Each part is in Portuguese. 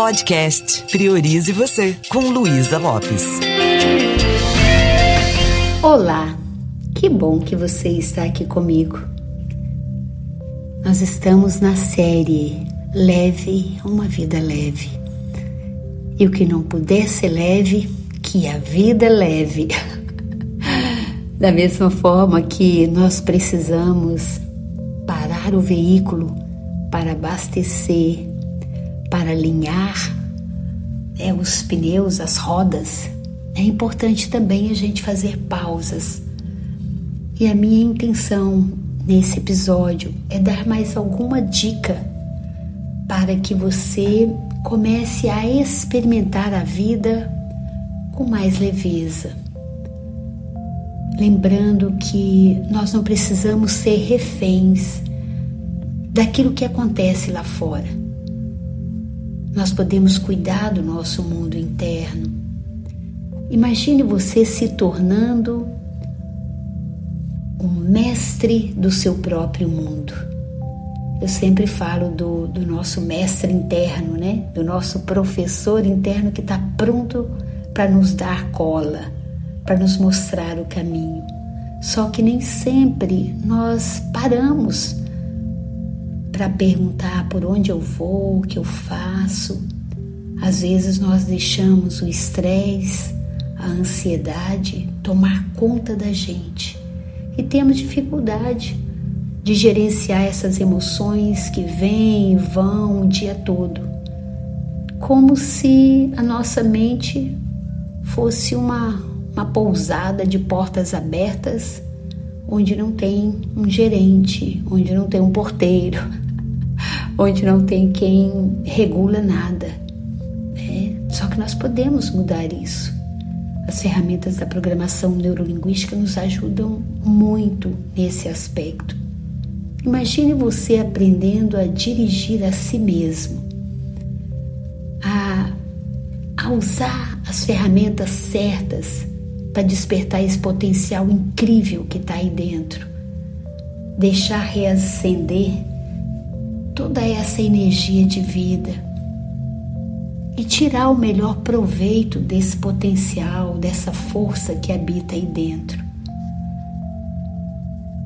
Podcast Priorize Você, com Luísa Lopes. Olá, que bom que você está aqui comigo. Nós estamos na série Leve, uma vida leve. E o que não puder ser leve, que a vida leve. Da mesma forma que nós precisamos parar o veículo para abastecer, para alinhar né, os pneus, as rodas, é importante também a gente fazer pausas. E a minha intenção nesse episódio é dar mais alguma dica para que você comece a experimentar a vida com mais leveza lembrando que nós não precisamos ser reféns daquilo que acontece lá fora. Nós podemos cuidar do nosso mundo interno. Imagine você se tornando um mestre do seu próprio mundo. Eu sempre falo do, do nosso mestre interno, né? Do nosso professor interno que está pronto para nos dar cola para nos mostrar o caminho. Só que nem sempre nós paramos para perguntar por onde eu vou, o que eu faço. Às vezes nós deixamos o estresse, a ansiedade tomar conta da gente e temos dificuldade de gerenciar essas emoções que vêm e vão o dia todo, como se a nossa mente fosse uma uma pousada de portas abertas onde não tem um gerente, onde não tem um porteiro, onde não tem quem regula nada. Né? Só que nós podemos mudar isso. As ferramentas da programação neurolinguística nos ajudam muito nesse aspecto. Imagine você aprendendo a dirigir a si mesmo, a, a usar as ferramentas certas para despertar esse potencial incrível que está aí dentro. Deixar reacender toda essa energia de vida e tirar o melhor proveito desse potencial, dessa força que habita aí dentro.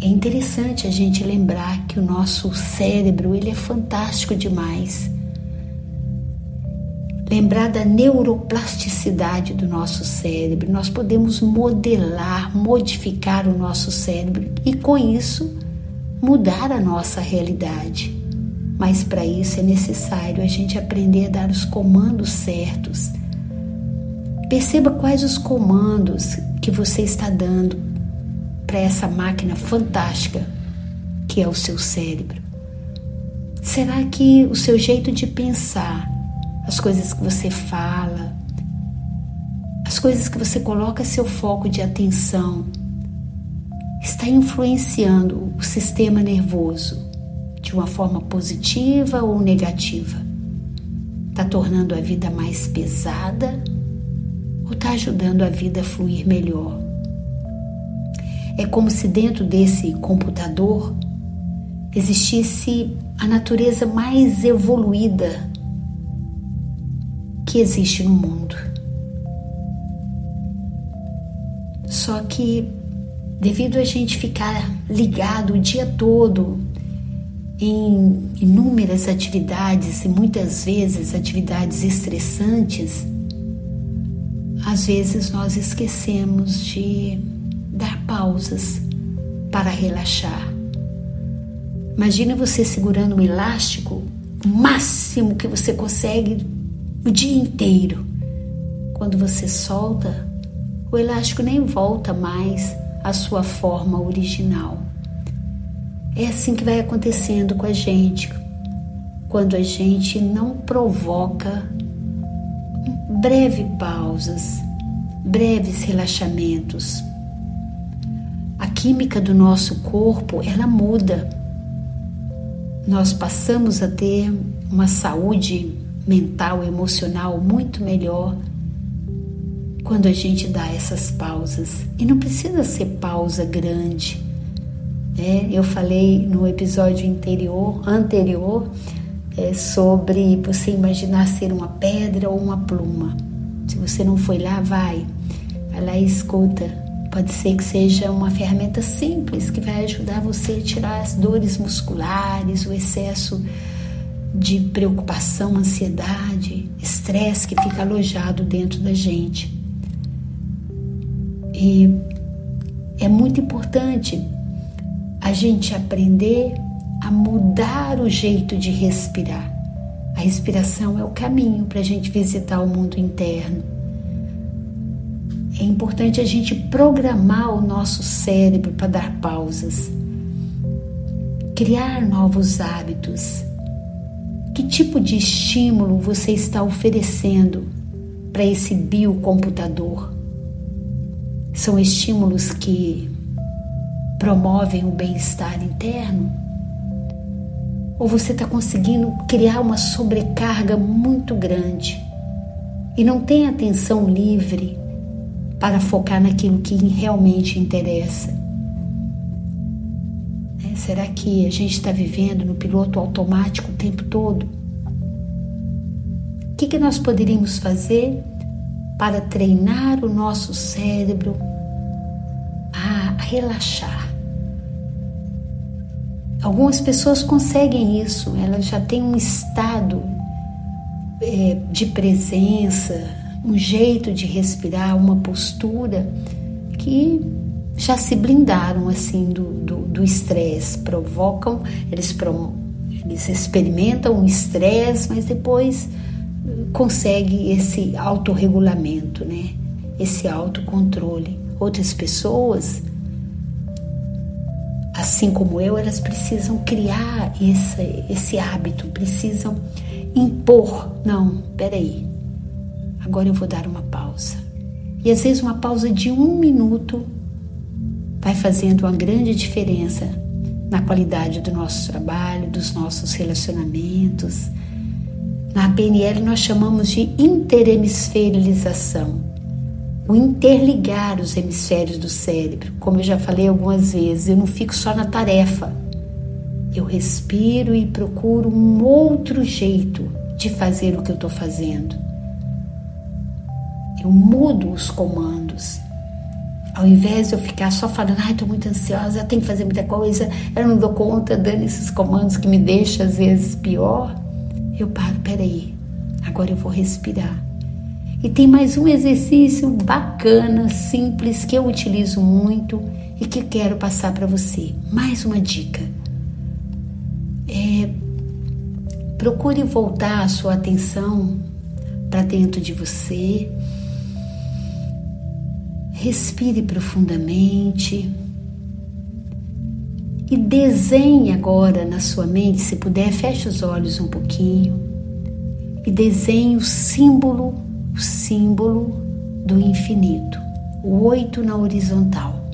É interessante a gente lembrar que o nosso cérebro ele é fantástico demais lembrar da neuroplasticidade do nosso cérebro. Nós podemos modelar, modificar o nosso cérebro e com isso mudar a nossa realidade. Mas para isso é necessário a gente aprender a dar os comandos certos. Perceba quais os comandos que você está dando para essa máquina fantástica que é o seu cérebro. Será que o seu jeito de pensar as coisas que você fala, as coisas que você coloca seu foco de atenção, está influenciando o sistema nervoso de uma forma positiva ou negativa? Está tornando a vida mais pesada ou está ajudando a vida a fluir melhor? É como se dentro desse computador existisse a natureza mais evoluída que existe no mundo. Só que, devido a gente ficar ligado o dia todo em inúmeras atividades e muitas vezes atividades estressantes, às vezes nós esquecemos de dar pausas para relaxar. Imagina você segurando um elástico, o máximo que você consegue o dia inteiro. Quando você solta, o elástico nem volta mais à sua forma original. É assim que vai acontecendo com a gente quando a gente não provoca breve pausas, breves relaxamentos. A química do nosso corpo, ela muda. Nós passamos a ter uma saúde mental, emocional muito melhor quando a gente dá essas pausas. E não precisa ser pausa grande. Né? Eu falei no episódio anterior, anterior é sobre você imaginar ser uma pedra ou uma pluma. Se você não foi lá, vai. Vai lá e escuta. Pode ser que seja uma ferramenta simples que vai ajudar você a tirar as dores musculares, o excesso de preocupação, ansiedade, estresse que fica alojado dentro da gente. E é muito importante a gente aprender a mudar o jeito de respirar. A respiração é o caminho para a gente visitar o mundo interno. É importante a gente programar o nosso cérebro para dar pausas, criar novos hábitos. Que tipo de estímulo você está oferecendo para esse biocomputador? São estímulos que promovem o bem-estar interno? Ou você está conseguindo criar uma sobrecarga muito grande e não tem atenção livre para focar naquilo que realmente interessa? É, será que a gente está vivendo no piloto automático o tempo todo? O que, que nós poderíamos fazer para treinar o nosso cérebro a relaxar? Algumas pessoas conseguem isso, elas já têm um estado é, de presença, um jeito de respirar, uma postura que já se blindaram assim do estresse, provocam, eles, eles experimentam o estresse, mas depois conseguem esse autorregulamento, né? esse autocontrole. Outras pessoas assim como eu, elas precisam criar esse, esse hábito, precisam impor. Não, peraí, agora eu vou dar uma pausa. E às vezes uma pausa de um minuto vai fazendo uma grande diferença na qualidade do nosso trabalho, dos nossos relacionamentos. Na PNL nós chamamos de interhemisferização o interligar os hemisférios do cérebro. Como eu já falei algumas vezes, eu não fico só na tarefa. Eu respiro e procuro um outro jeito de fazer o que eu estou fazendo. Eu mudo os comandos. Ao invés de eu ficar só falando, ai, estou muito ansiosa, eu tenho que fazer muita coisa, eu não dou conta, dando esses comandos que me deixam às vezes pior, eu paro, peraí, agora eu vou respirar e tem mais um exercício bacana, simples, que eu utilizo muito e que quero passar para você. Mais uma dica. É, procure voltar a sua atenção para dentro de você. Respire profundamente e desenhe agora na sua mente, se puder, feche os olhos um pouquinho e desenhe o símbolo o símbolo do infinito, o oito na horizontal.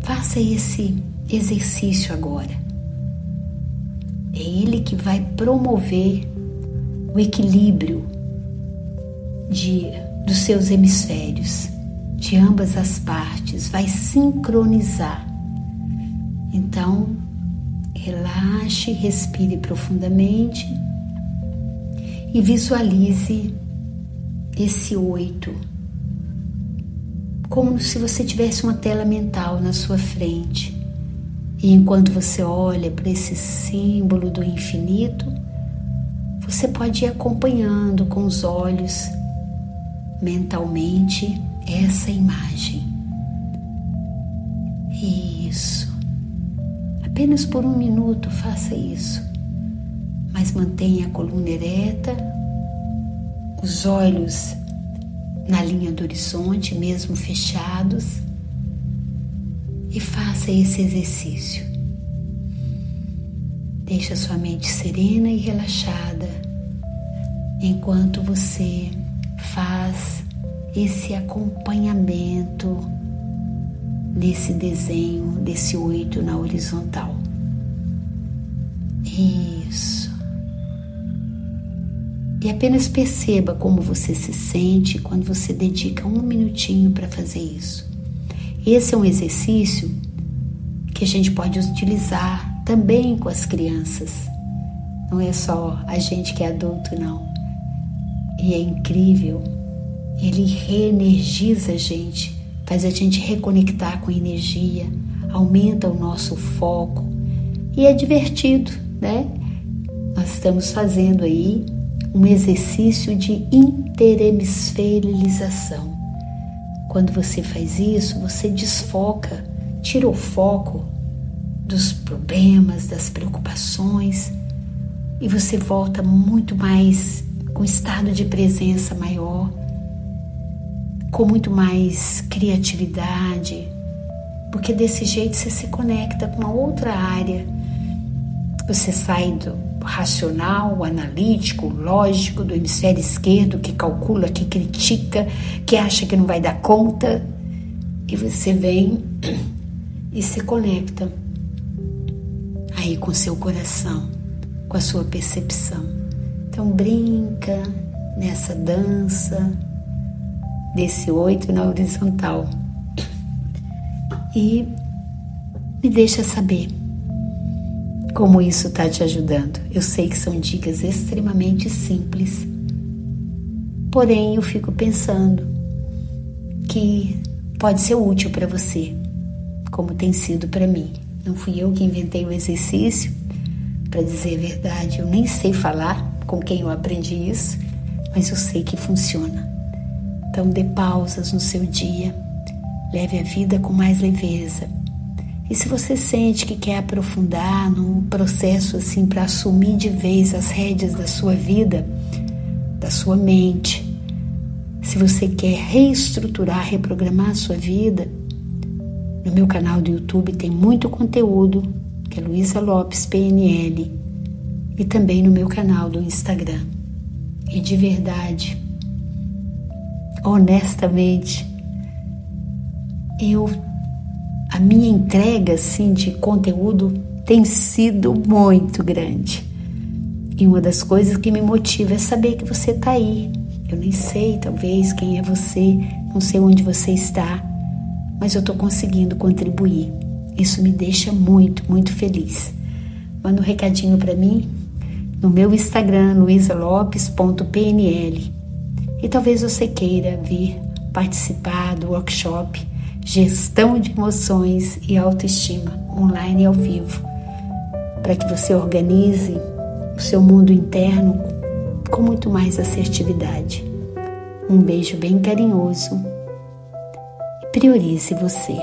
Faça esse exercício agora. É ele que vai promover o equilíbrio de, dos seus hemisférios, de ambas as partes, vai sincronizar. Então, relaxe, respire profundamente e visualize esse oito, como se você tivesse uma tela mental na sua frente. E enquanto você olha para esse símbolo do infinito, você pode ir acompanhando com os olhos mentalmente essa imagem. Isso. Apenas por um minuto faça isso, mas mantenha a coluna ereta, os olhos na linha do horizonte, mesmo fechados, e faça esse exercício. Deixe a sua mente serena e relaxada enquanto você faz esse acompanhamento desse desenho, desse oito na horizontal. Isso. E apenas perceba como você se sente quando você dedica um minutinho para fazer isso. Esse é um exercício que a gente pode utilizar também com as crianças. Não é só a gente que é adulto, não. E é incrível. Ele reenergiza a gente, faz a gente reconectar com energia, aumenta o nosso foco. E é divertido, né? Nós estamos fazendo aí um exercício de interhemisferilização. Quando você faz isso, você desfoca, tira o foco dos problemas, das preocupações e você volta muito mais com estado de presença maior, com muito mais criatividade, porque desse jeito você se conecta com uma outra área. Você sai do racional, analítico, lógico do hemisfério esquerdo que calcula, que critica, que acha que não vai dar conta, e você vem e se conecta aí com seu coração, com a sua percepção. Então brinca nessa dança desse oito na horizontal e me deixa saber como isso está te ajudando. Eu sei que são dicas extremamente simples, porém eu fico pensando que pode ser útil para você, como tem sido para mim. Não fui eu que inventei o exercício, para dizer a verdade, eu nem sei falar com quem eu aprendi isso, mas eu sei que funciona. Então dê pausas no seu dia, leve a vida com mais leveza. E se você sente que quer aprofundar num processo assim para assumir de vez as rédeas da sua vida, da sua mente, se você quer reestruturar, reprogramar a sua vida, no meu canal do YouTube tem muito conteúdo, que é Luísa Lopes PNL, e também no meu canal do Instagram. E de verdade, honestamente, eu a minha entrega assim de conteúdo tem sido muito grande. E uma das coisas que me motiva é saber que você está aí. Eu nem sei, talvez, quem é você, não sei onde você está, mas eu estou conseguindo contribuir. Isso me deixa muito, muito feliz. Manda um recadinho para mim no meu Instagram, luisalopes.pnl. E talvez você queira vir participar do workshop Gestão de Emoções e Autoestima, online e ao vivo, para que você organize o seu mundo interno com muito mais assertividade. Um beijo bem carinhoso priorize você.